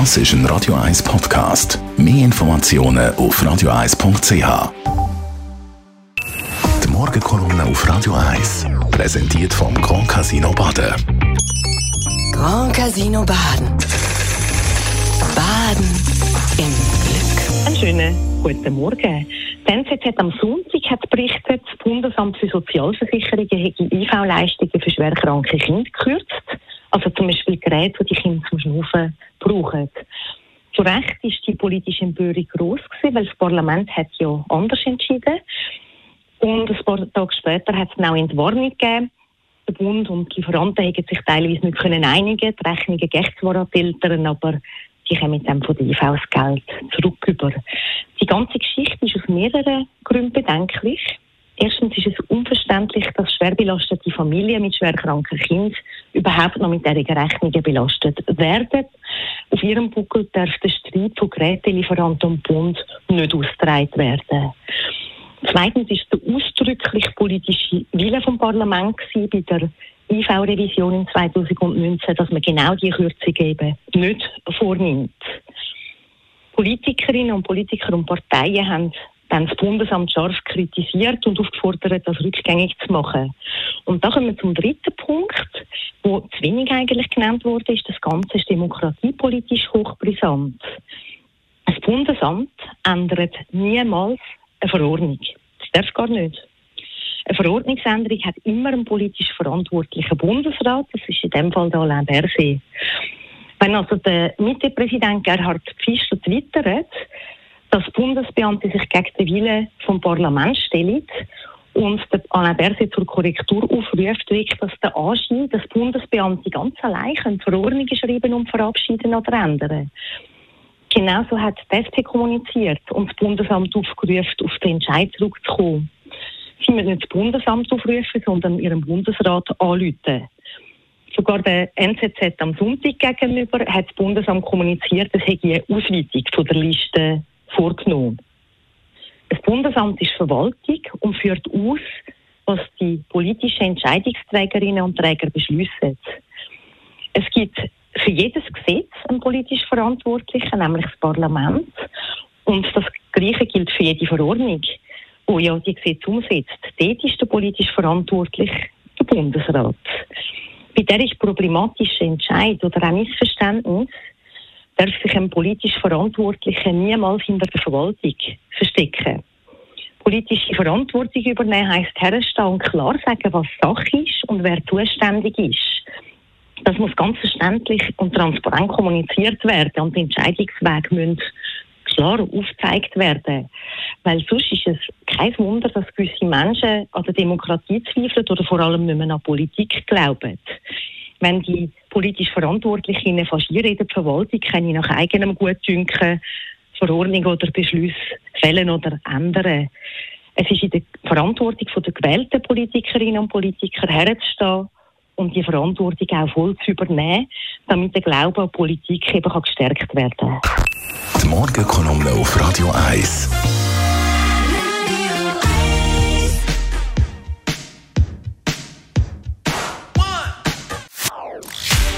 Das ist ein Radio 1 Podcast. Mehr Informationen auf radio1.ch. Die Morgenkolumne auf Radio 1 präsentiert vom Grand Casino Baden. Grand Casino Baden. Baden im Glück. Einen schönen guten Morgen. Die NZZ hat am Sonntag hat berichtet, das Bundesamt für Sozialversicherungen hätte IV-Leistungen für schwerkranke Kinder gekürzt. Also zum Beispiel Geräte, die die Kinder zum Schnaufen brauchen. Zu Recht ist die politische Empörung groß weil das Parlament hat ja anders entschieden. Und ein paar Tage später hat es auch Entwarnung gegeben. Der Bund und die Lieferanten hätten sich teilweise nicht können einigen. Die Rechnungen gehen zwar an die Eltern, aber die kommen dann von der IV das Geld zurück über. Die ganze Geschichte ist aus mehreren Gründen bedenklich. Erstens ist es unverständlich, dass schwer belastete Familien mit schwerkranken Kindern überhaupt noch mit dieser Rechnungen belastet werden. Ihrem Buckel darf der Streit von Gerätelieferanten und Bund nicht ausgetragen werden. Zweitens ist der ausdrücklich politische Wille vom Parlament bei der IV-Revision in 2019, dass man genau die Kürzung eben nicht vornimmt. Politikerinnen und Politiker und Parteien haben dann das Bundesamt scharf kritisiert und aufgefordert, das rückgängig zu machen. Und da kommen wir zum dritten Punkt, wo zu wenig eigentlich genannt wurde, ist das Ganze ist demokratiepolitisch hochbrisant. Das Bundesamt ändert niemals eine Verordnung. Das darf gar nicht. Eine Verordnungsänderung hat immer einen politisch verantwortlichen Bundesrat. Das ist in dem Fall der Alain Berset. Wenn also der Mittepräsident Gerhard Pfister twittert, dass Bundesbeamte sich gegen den Willen vom Parlament stellen und der Alain Berset zur Korrektur aufruft, wirkt das der Anschein, dass Bundesbeamte ganz allein Verordnungen schreiben und verabschieden oder ändern. Genauso hat die SP kommuniziert und das Bundesamt aufgerufen, auf den Entscheid zurückzukommen. Sie müssen nicht das Bundesamt aufrufen, sondern ihrem Bundesrat anrufen. Sogar der NZZ am Sonntag gegenüber hat das Bundesamt kommuniziert, es hätte eine Ausweitung von der Liste vorgenommen. Das Bundesamt ist Verwaltung und führt aus, was die politischen Entscheidungsträgerinnen und Träger beschließen. Es gibt für jedes Gesetz einen politisch Verantwortlichen, nämlich das Parlament. Und das Gleiche gilt für jede Verordnung, wo ja die Gesetze umsetzt. Dort ist der politisch verantwortlich der Bundesrat. Bei der ist problematische Entscheid oder ein Missverständnis, darf sich ein politisch Verantwortlicher niemals hinter der Verwaltung verstecken. Politische Verantwortung übernehmen heisst herstehen und klar sagen, was Sache ist und wer zuständig ist. Das muss ganz verständlich und transparent kommuniziert werden und die Entscheidungswege müssen klar aufgezeigt werden. Weil sonst ist es kein Wunder, dass gewisse Menschen an der Demokratie zweifeln oder vor allem nicht mehr an Politik glauben. Wenn die politisch Verantwortlichen fast jede Verwaltung kann ich nach eigenem Gutdünken Verordnungen oder Beschlüsse fällen oder ändern. Es ist in der Verantwortung der gewählten Politikerinnen und Politiker herzustehen und die Verantwortung auch voll zu übernehmen, damit der Glaube an Politik eben gestärkt werden kann. Die Morgenkolumne auf Radio 1.